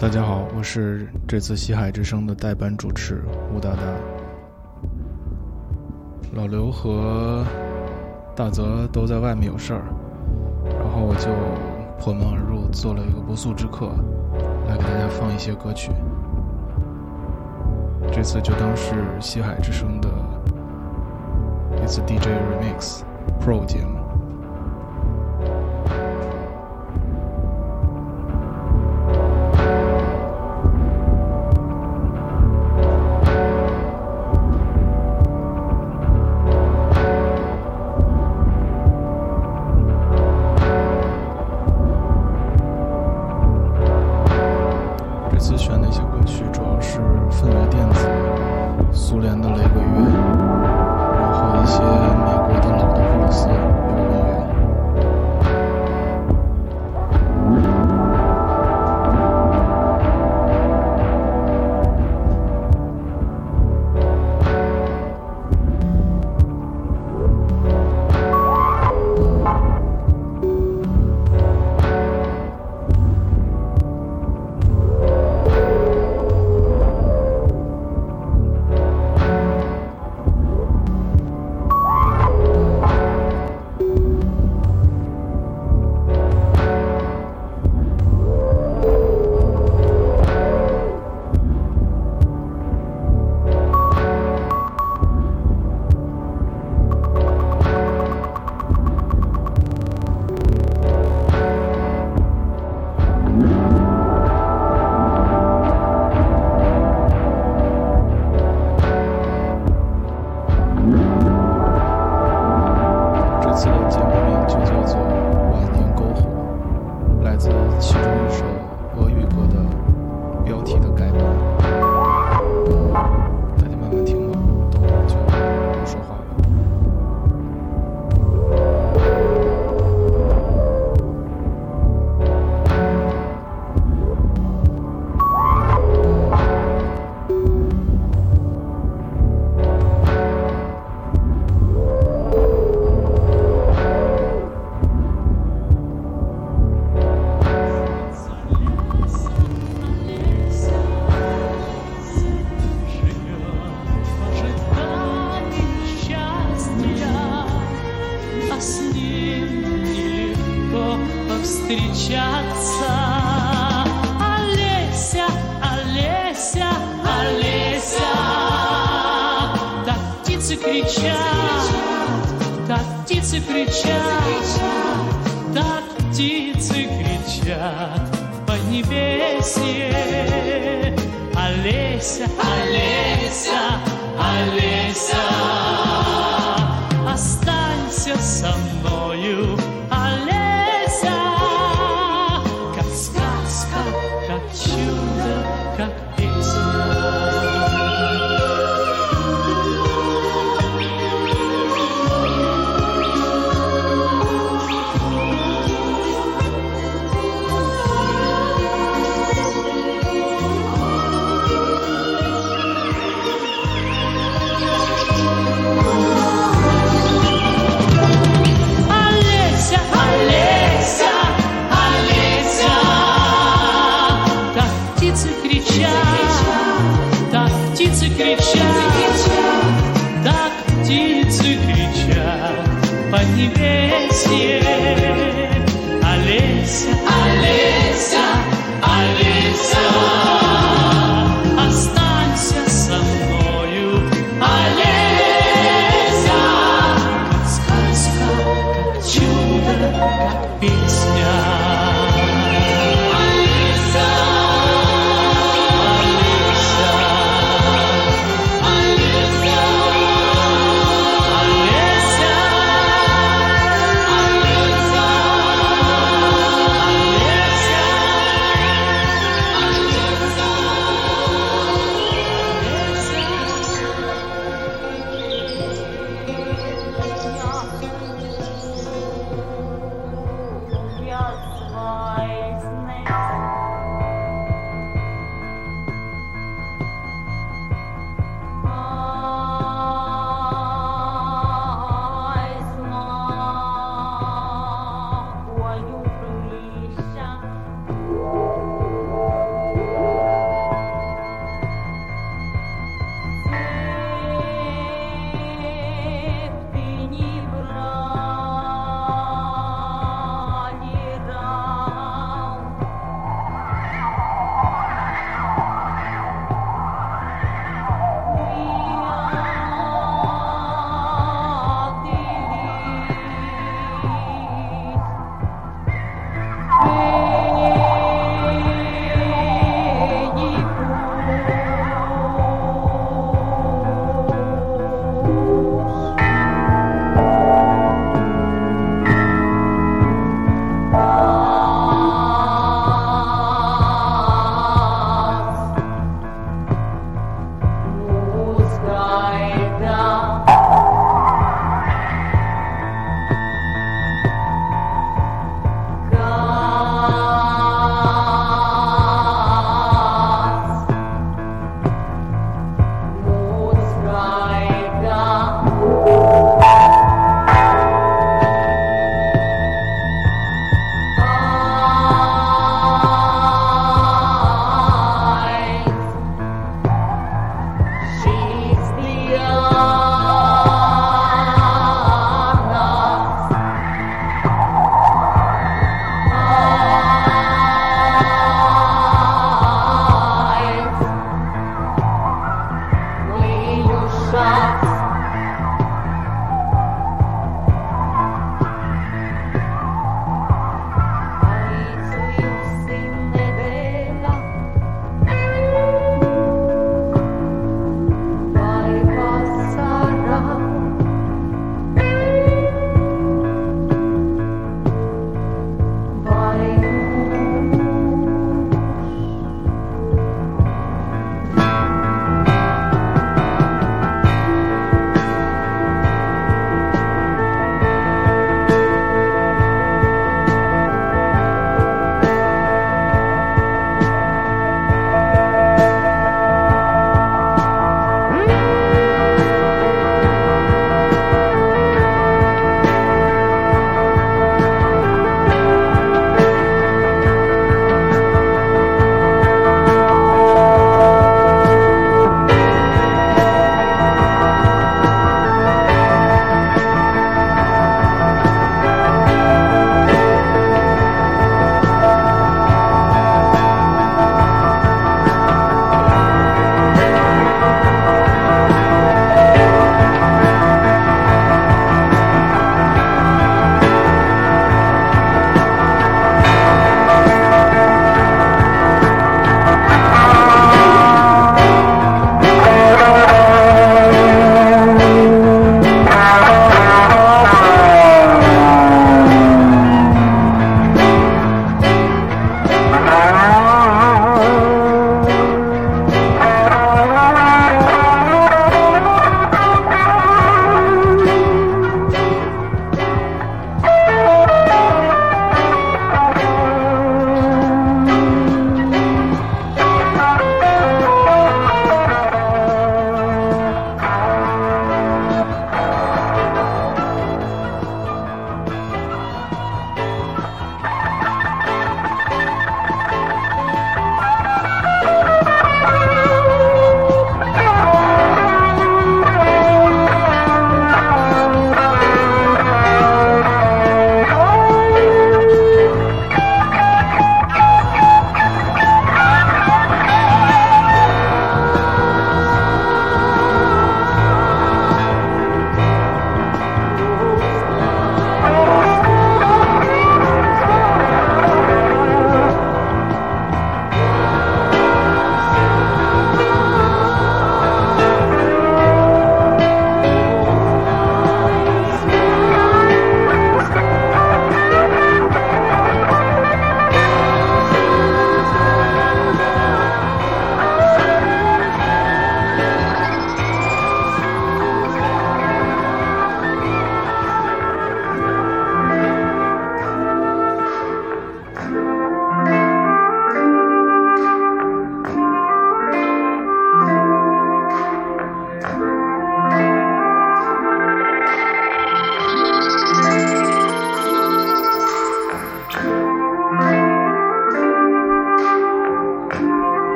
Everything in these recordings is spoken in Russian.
大家好，我是这次西海之声的代班主持吴大大。老刘和大泽都在外面有事儿，然后我就破门而入，做了一个不速之客，来给大家放一些歌曲。这次就当是西海之声的一次 DJ Remix Pro 节目。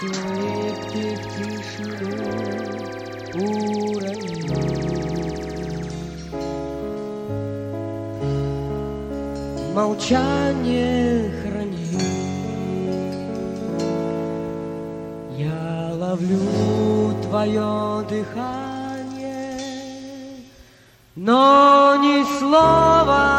Сумерки в тишину уронил. Молчание хранил. Я ловлю твое дыхание, но ни слова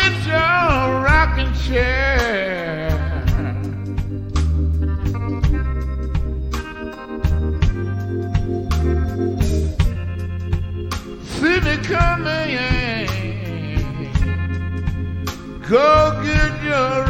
get your rocking chair. See me coming. Go get your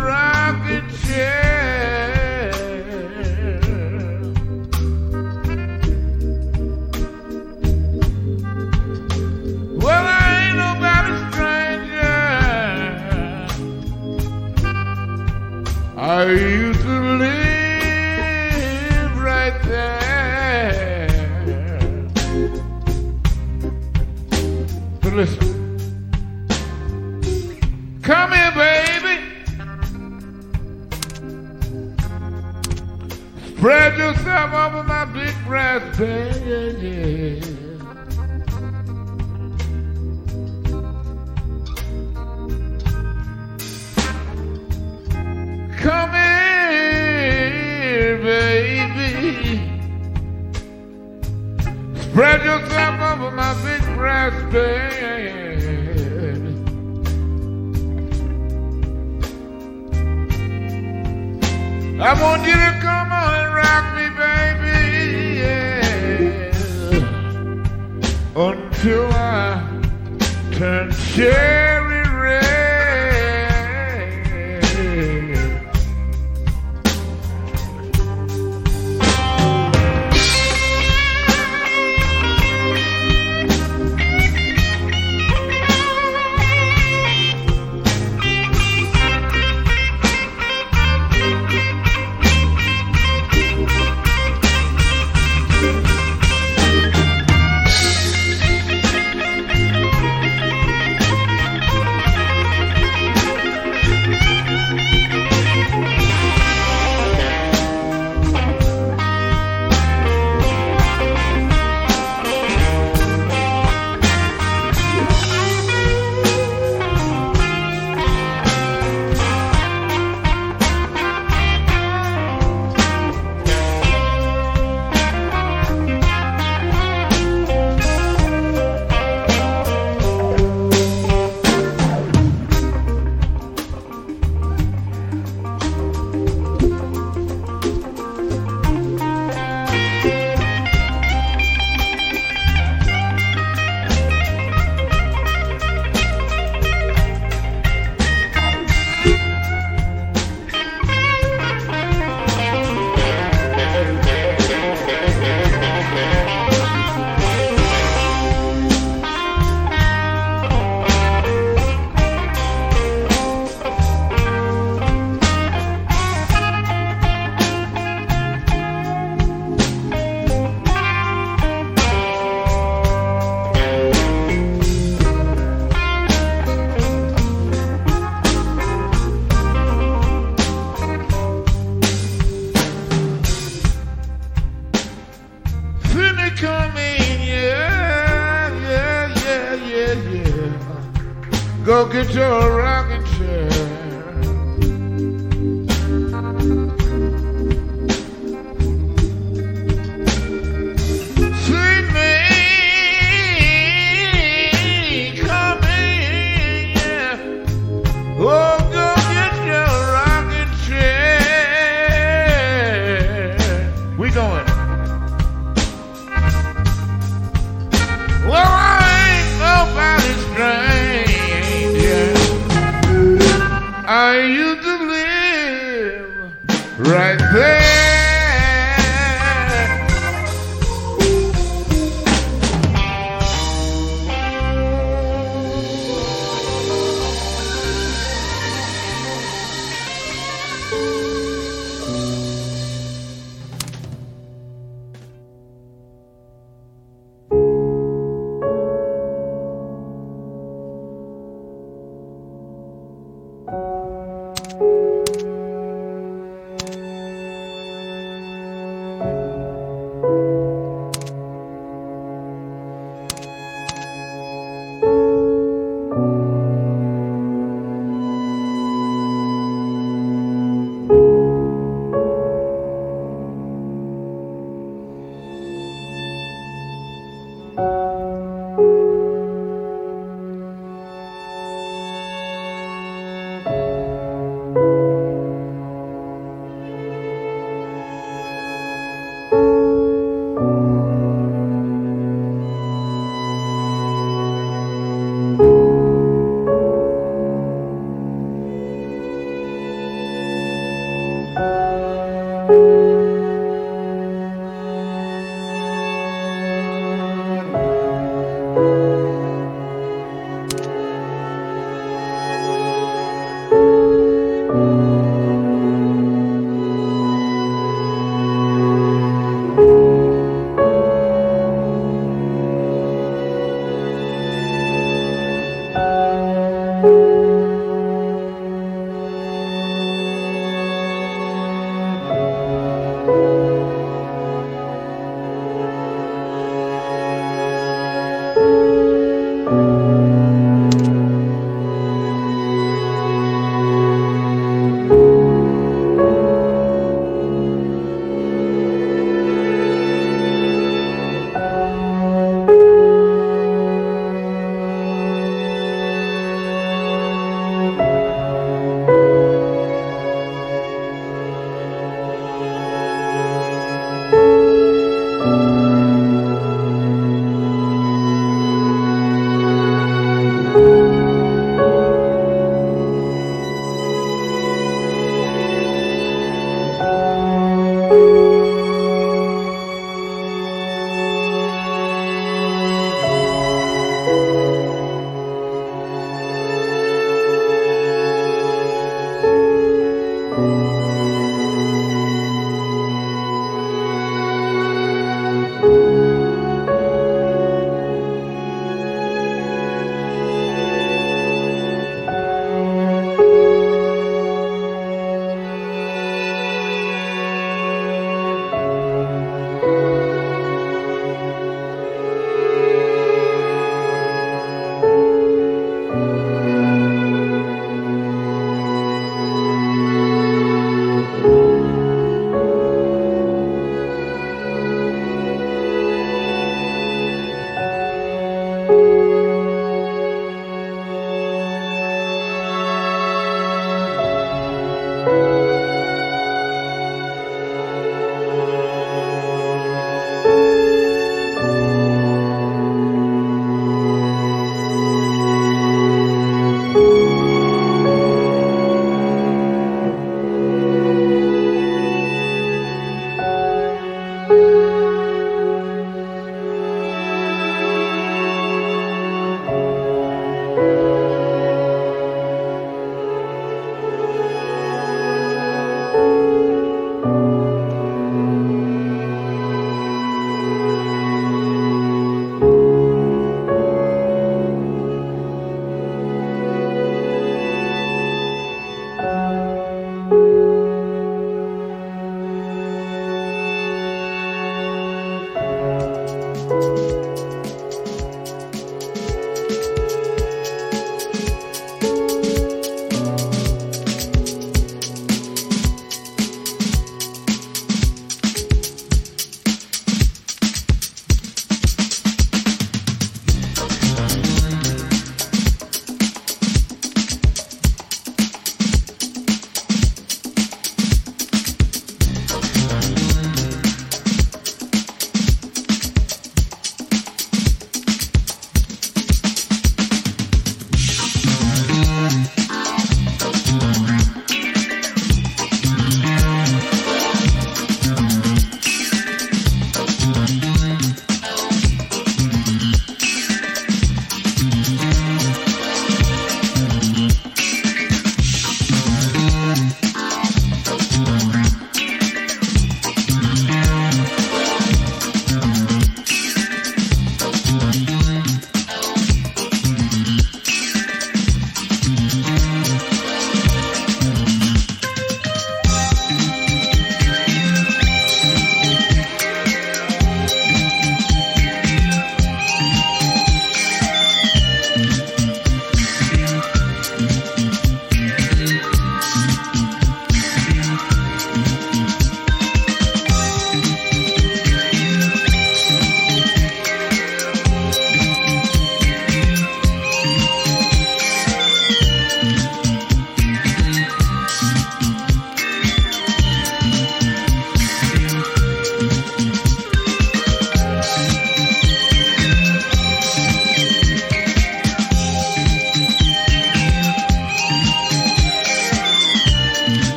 my big brass bed. Come here, baby. Spread yourself over my big brass bed. I want you to until I can share.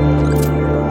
Música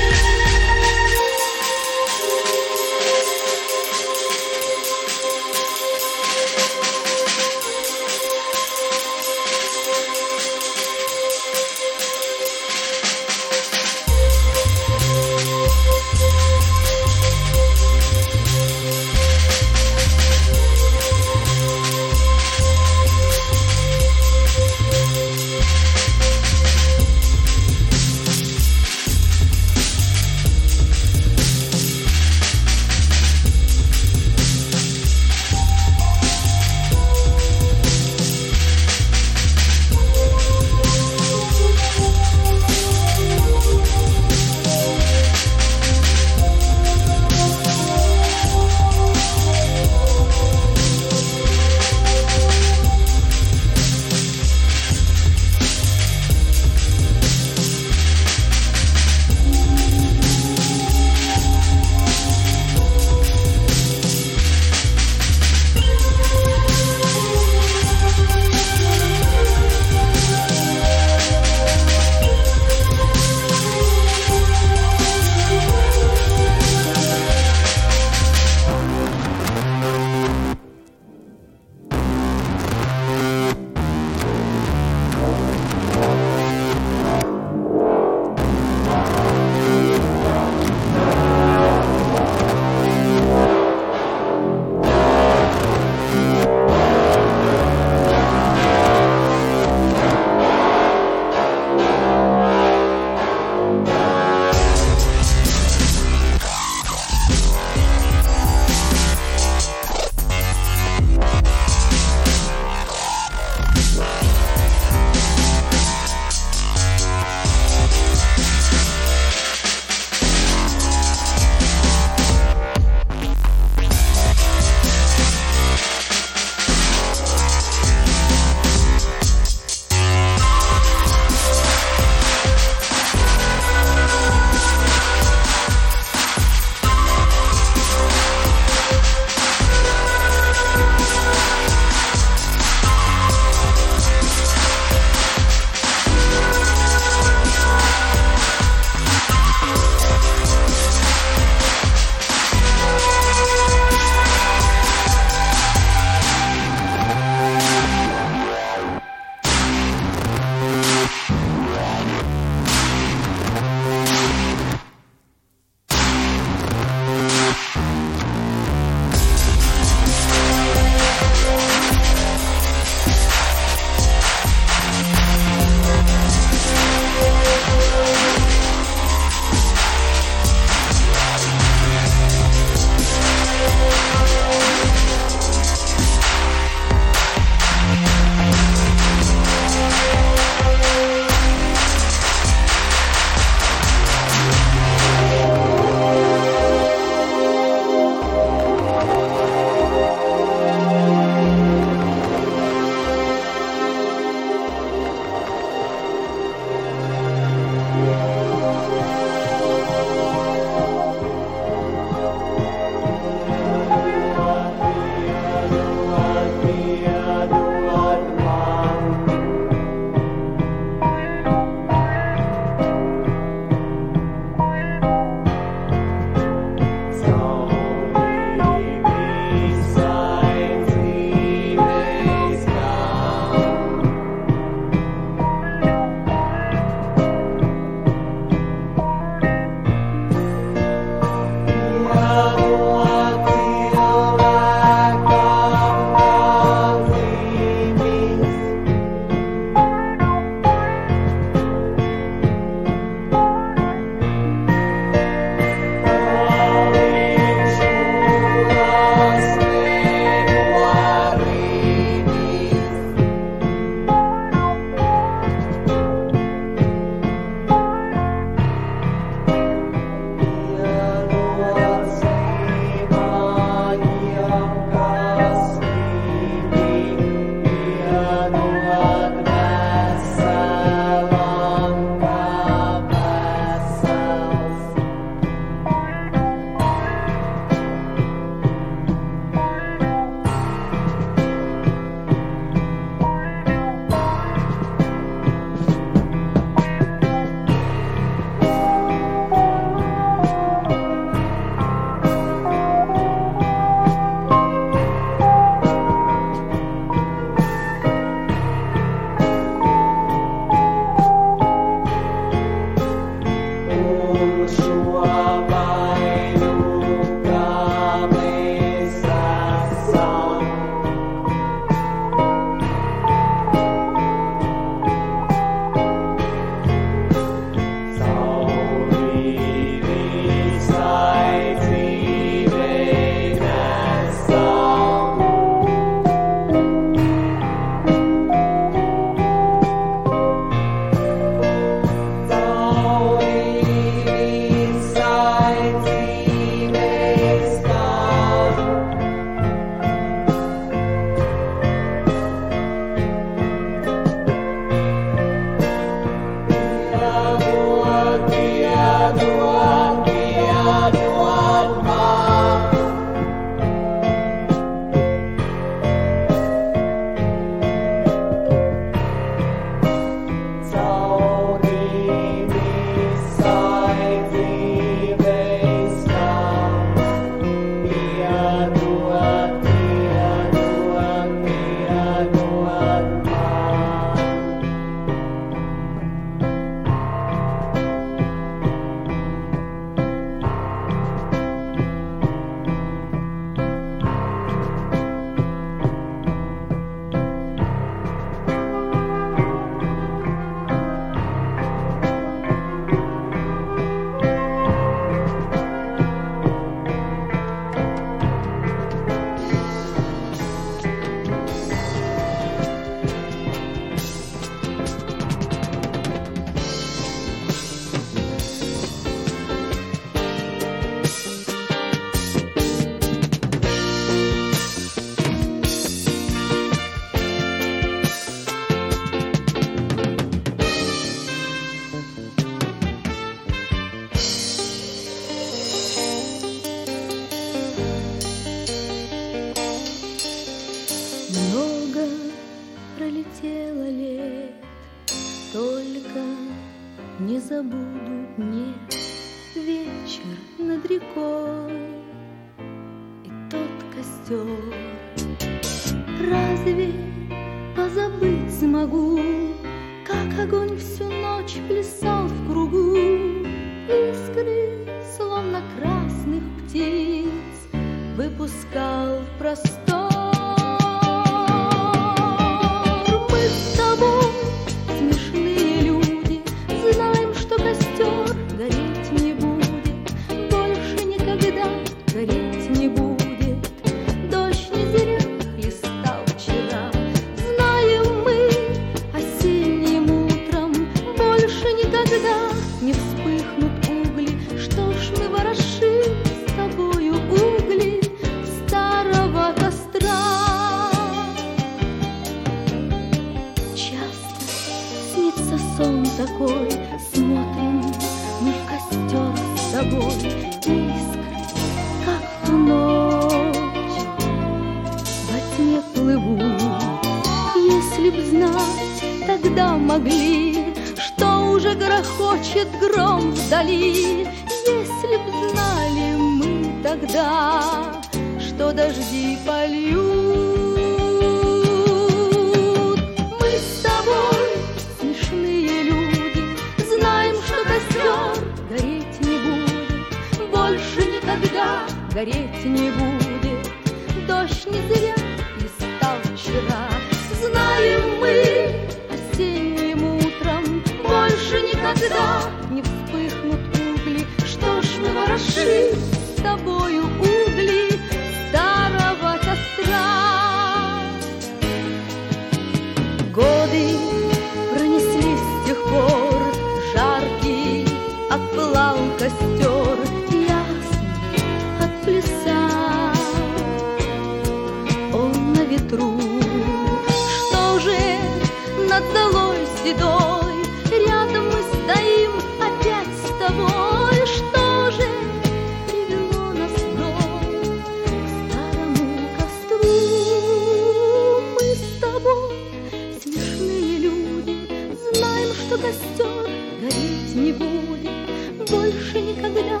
костер гореть не будет, больше никогда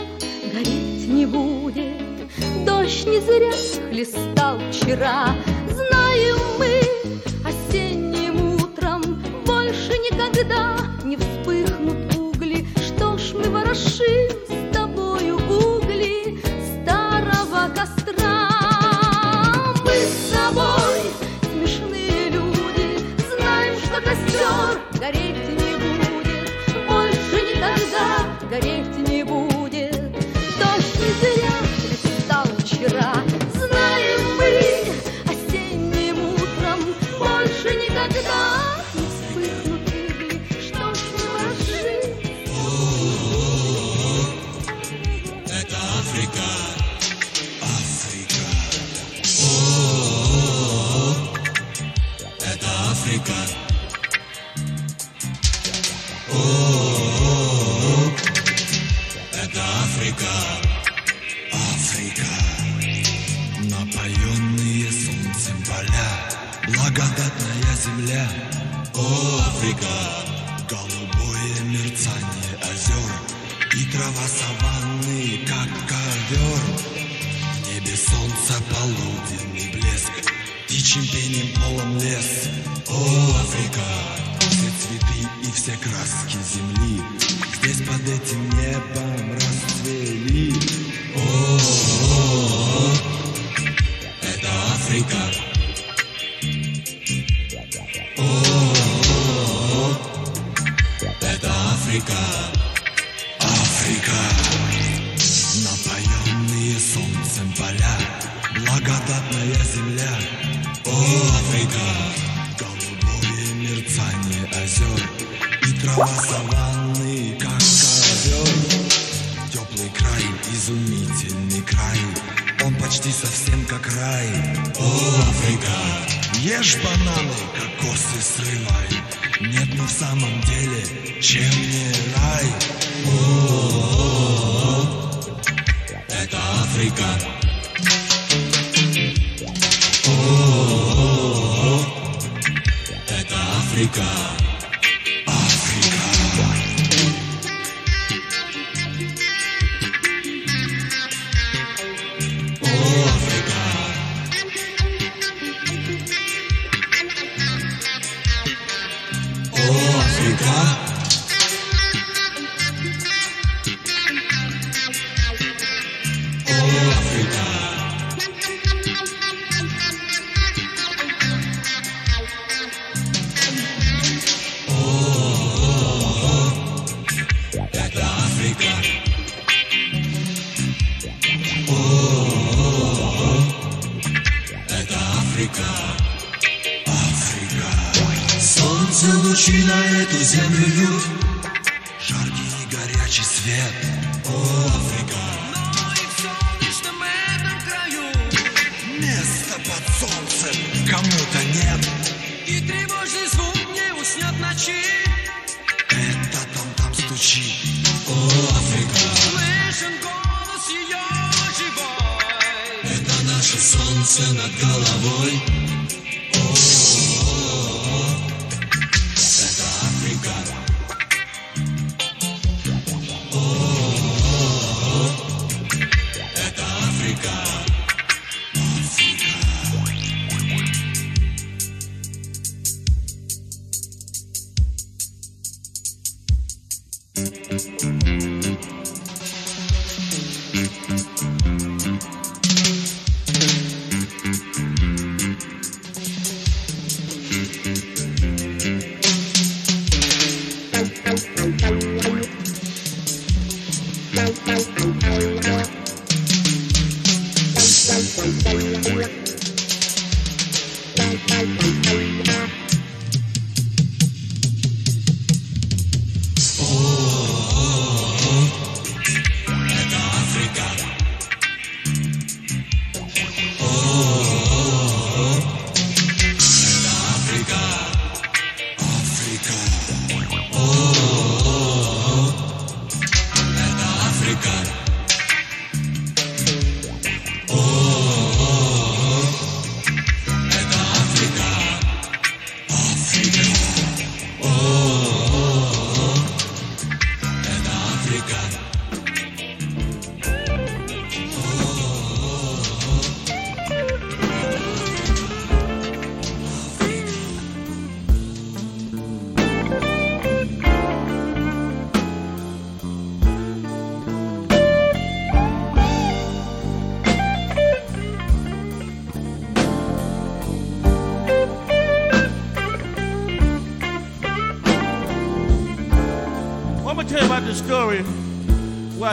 гореть не будет. Дождь не зря хлестал вчера, знаем мы осенним утром больше никогда.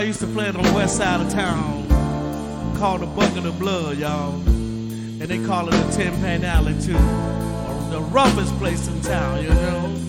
I used to play it on the west side of town called the Buck of Blood, y'all. And they call it the Ten Pan Alley, too. The roughest place in town, you know.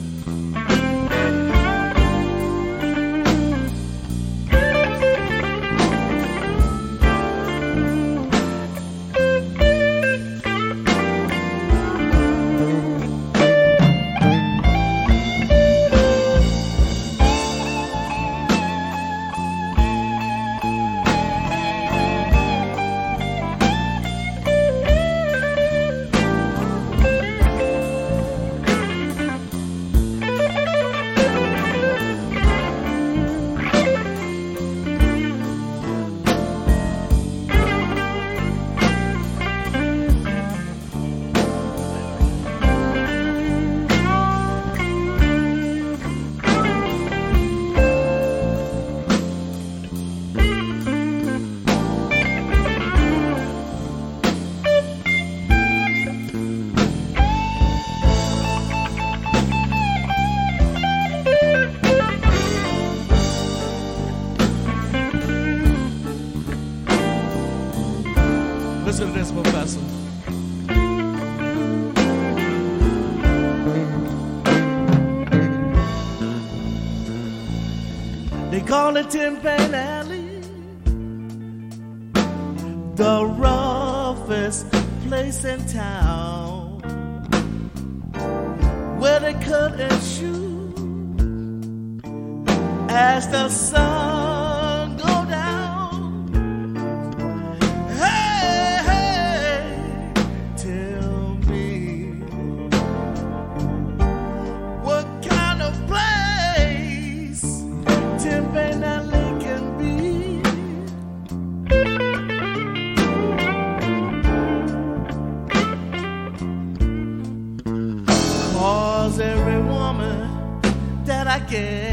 call it Tin Pan Alley, the roughest place in town. que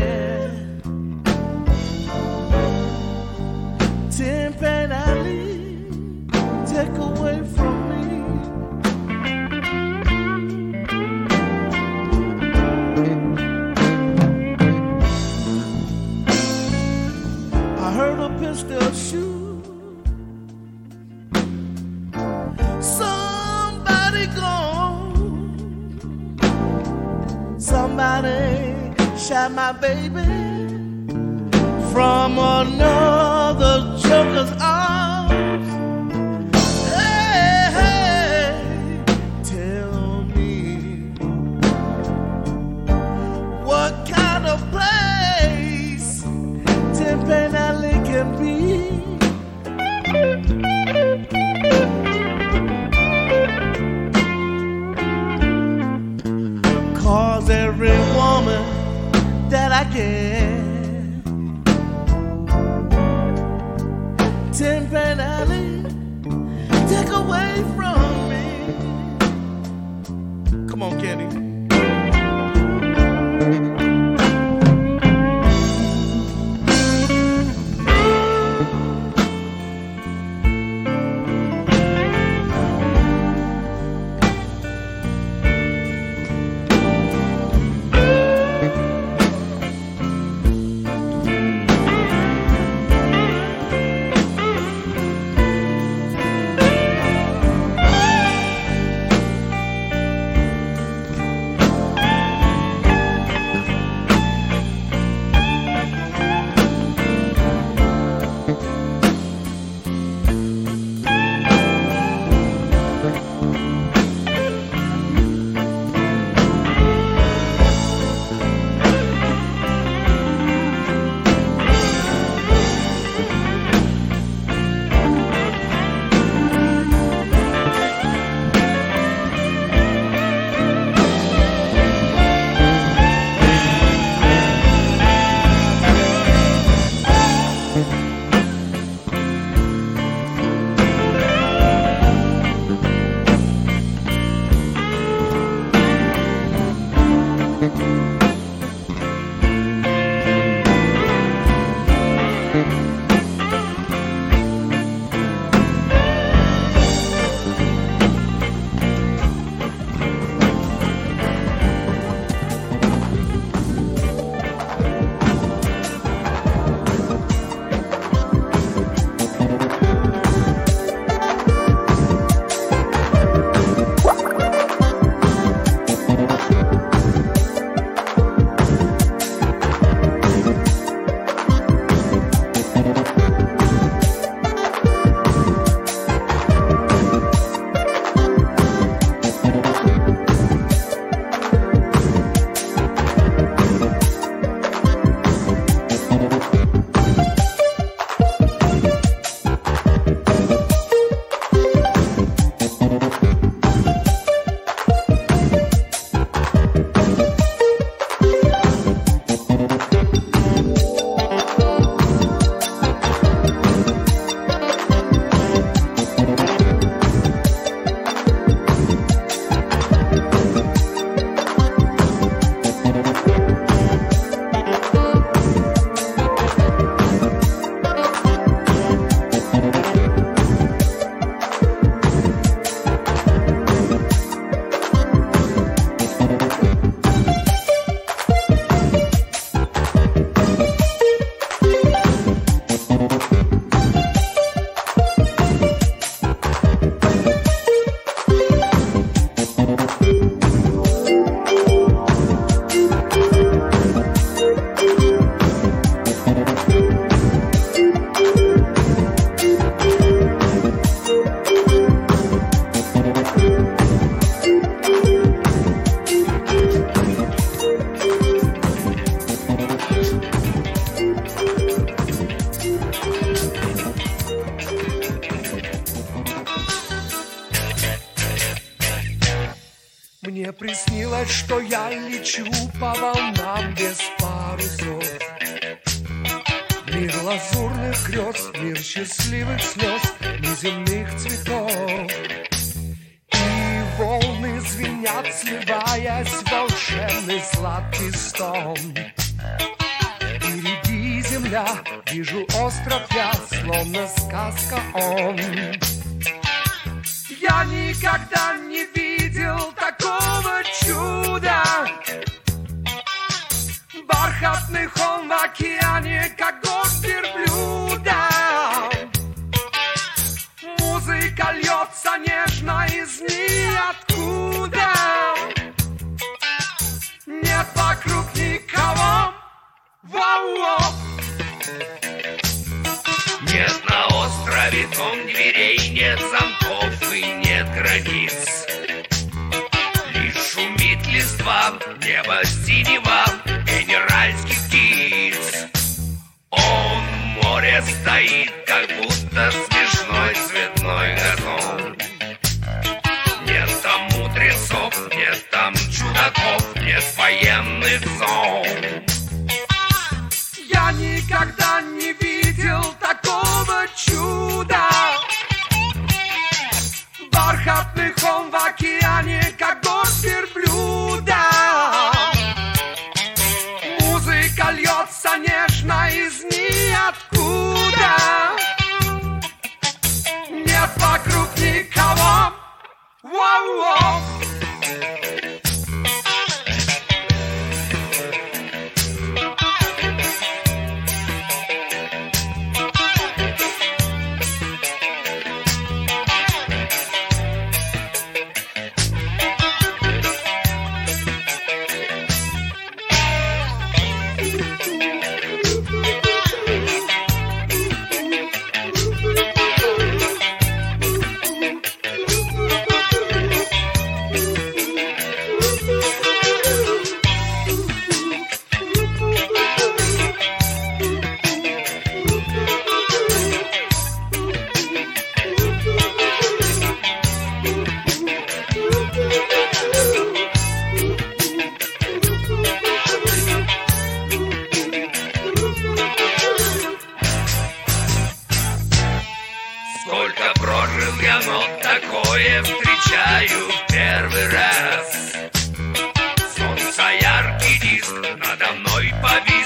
надо мной повис,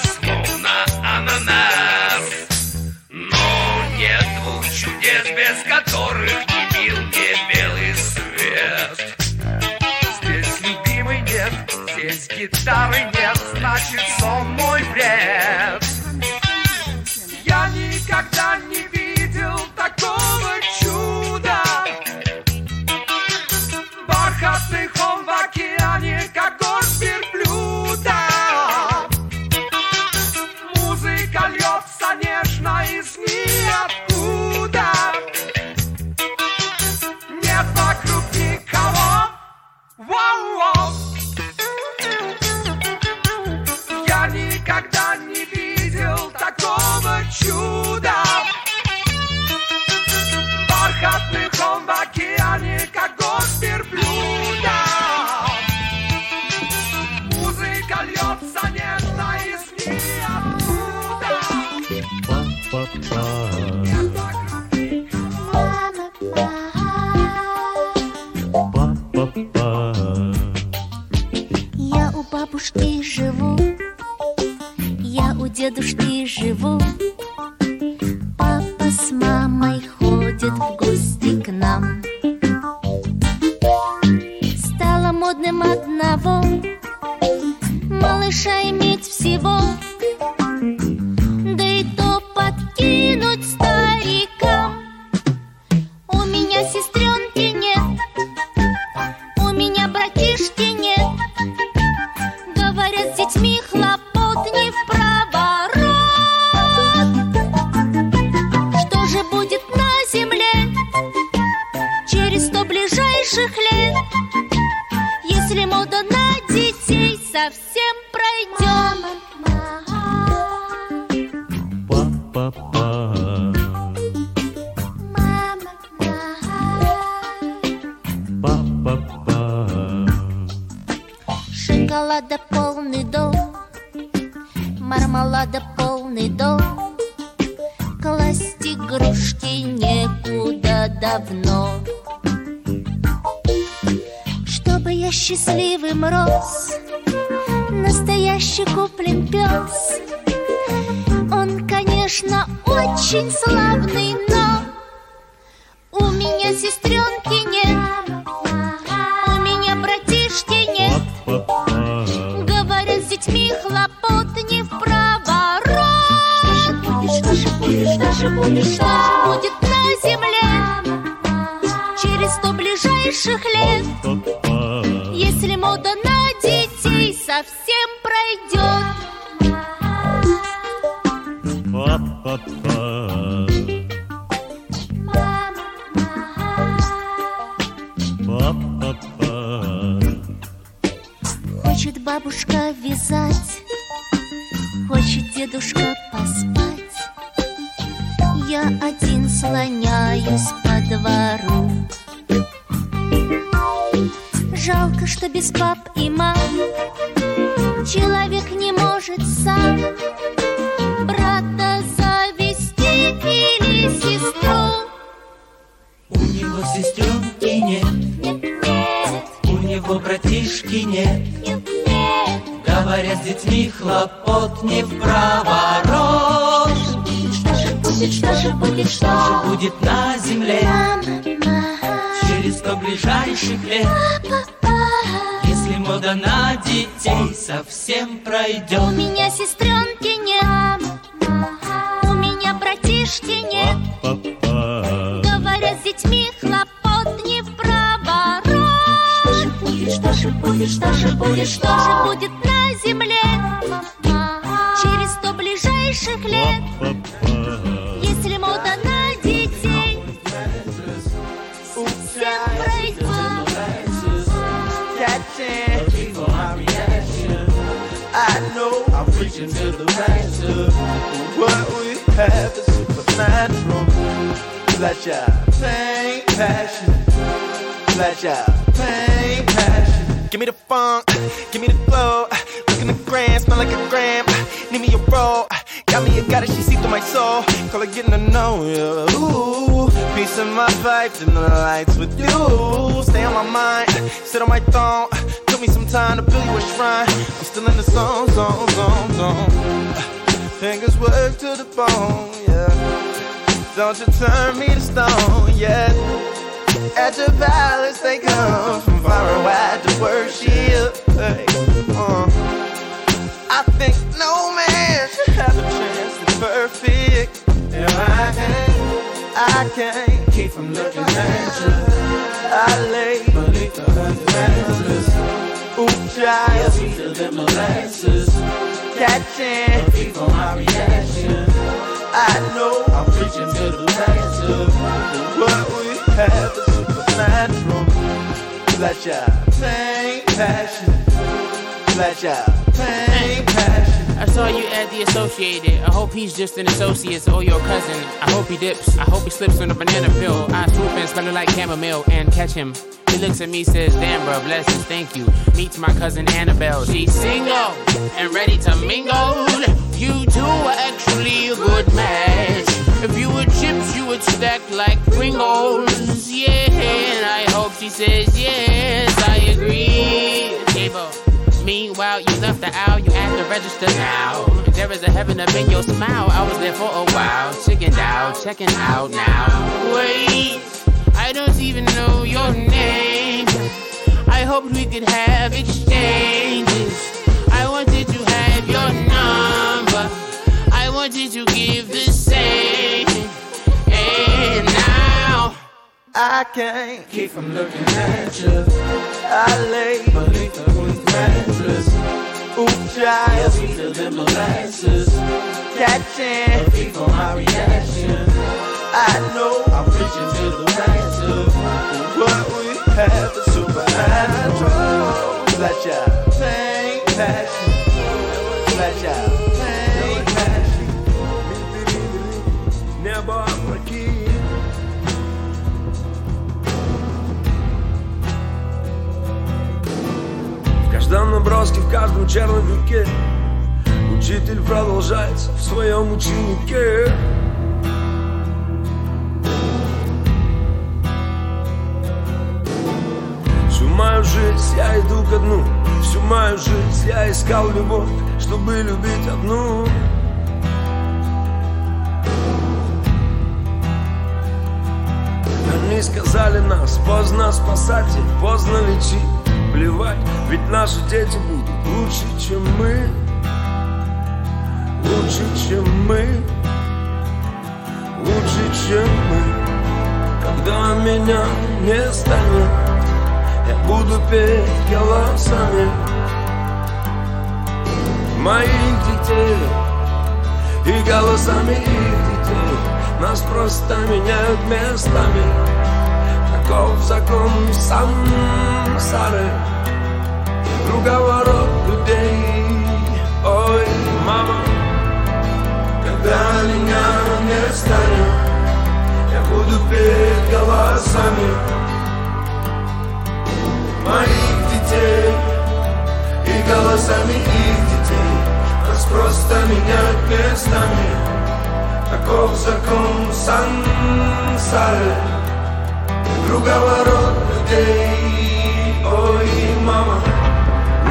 же будет, что? Что будет на земле. Мама, через сто ближайших лет? Если мода на детей совсем У пройдет. меня сестренки нет У меня братишки нет Говоря с детьми, хлопот не в проворот. Что же будет, что же будет, что же будет, что? Же будет на земле? Через сто ближайших лет have is supernatural. Let your pain, passion. Let your pain, passion. Give me the funk, give me the glow. Look in the gram, smell like a gram. Need me a roll. Got me a goddess, she see through my soul. Call her getting to know you. Ooh, peace in my vibes and the lights with you. Stay on my mind, sit on my throne. Took me some time to build you a shrine. I'm still in the zone, zone, zone, zone. Fingers work to the bone, yeah. Don't you turn me to stone, yeah. At your palace they come from far and wide to worship. Hey, uh. I think no man should have a chance to be perfect. And I can't, I can't keep from looking at you. I lay beneath the hundred. Ooh, child, sweeter than molasses. Catching on my reaction. I know I'm preaching to the master. What we have is supernatural. Let your pain, passion. Let your pain, passion. I saw you at the Associated. I hope he's just an associate or your cousin. I hope he dips. I hope he slips on a banana peel. I swoop and smelling like chamomile and catch him. He looks at me, says, Damn, bro, blessings, thank you. Meets my cousin Annabelle. She's single and ready to mingle. You two are actually a good match. If you were chips, you would stack like Pringles. Yeah, and I hope she says yes. I agree. Table. Meanwhile, you left the aisle, you at the register now. There is a heaven up in your smile. I was there for a while, checking out, checking out now. Wait, I don't even know your name. I hoped we could have exchanges. I wanted to have your number. I wanted to give the same. I can't keep from looking at you. I lay beneath the roof mattress. Ooh, child, sweeter than molasses. Catching a peep on my reaction. I know I'm reaching to the master. What we have is supernatural. Let your pain, passion. В каждом наброске, в каждом черновике Учитель продолжается в своем ученике. Всю мою жизнь я иду ко дну. Всю мою жизнь я искал любовь Чтобы любить одну. Они сказали нас, поздно спасать и поздно лечить Плевать, ведь наши дети будут лучше, чем мы. Лучше, чем мы. Лучше, чем мы. Когда меня не станет Я буду петь голосами Моих детей. И голосами их детей. Нас просто меняют местами Таков закон сансары круговорот людей. Ой, мама, когда меня не станет, я буду петь голосами моих детей и голосами их детей. Нас просто менять местами, таков закон сансары. Круговорот людей, ой, мама.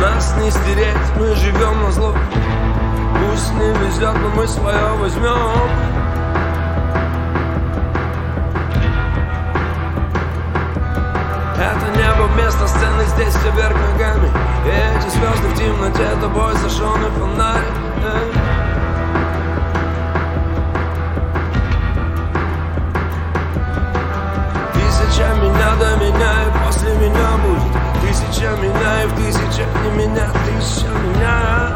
Нас не стереть, мы живем на зло. Пусть не везет, но мы свое возьмем. Это небо вместо сцены, здесь все вверх ногами эти звезды в темноте, тобой зажженный фонарь до меня и после меня будет Тысяча меня и в тысячах не меня Тысяча меня.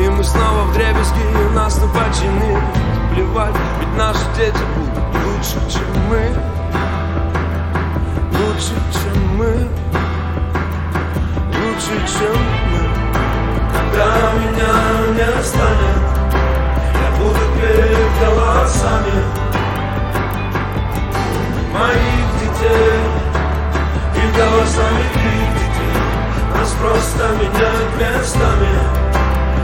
И мы снова в дребезги, и нас не починили Плевать, ведь наши дети будут лучше, чем мы. Лучше, чем мы. Лучше, чем мы. Когда меня не станет Петь голосами Моих детей И голосами их детей Нас просто меняют местами.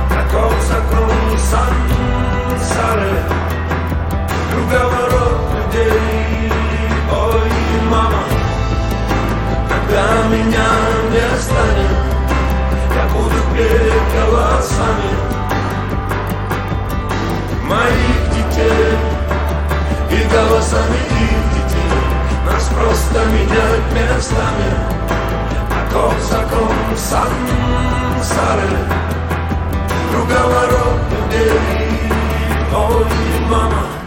Таков закон сансары. Круговорот людей. Ой, мама Когда меня не станет Я буду петь голосами Моих детей И голосами их детей Нас просто меняют местами Таков закон сансары Круговорот людей Ой, мама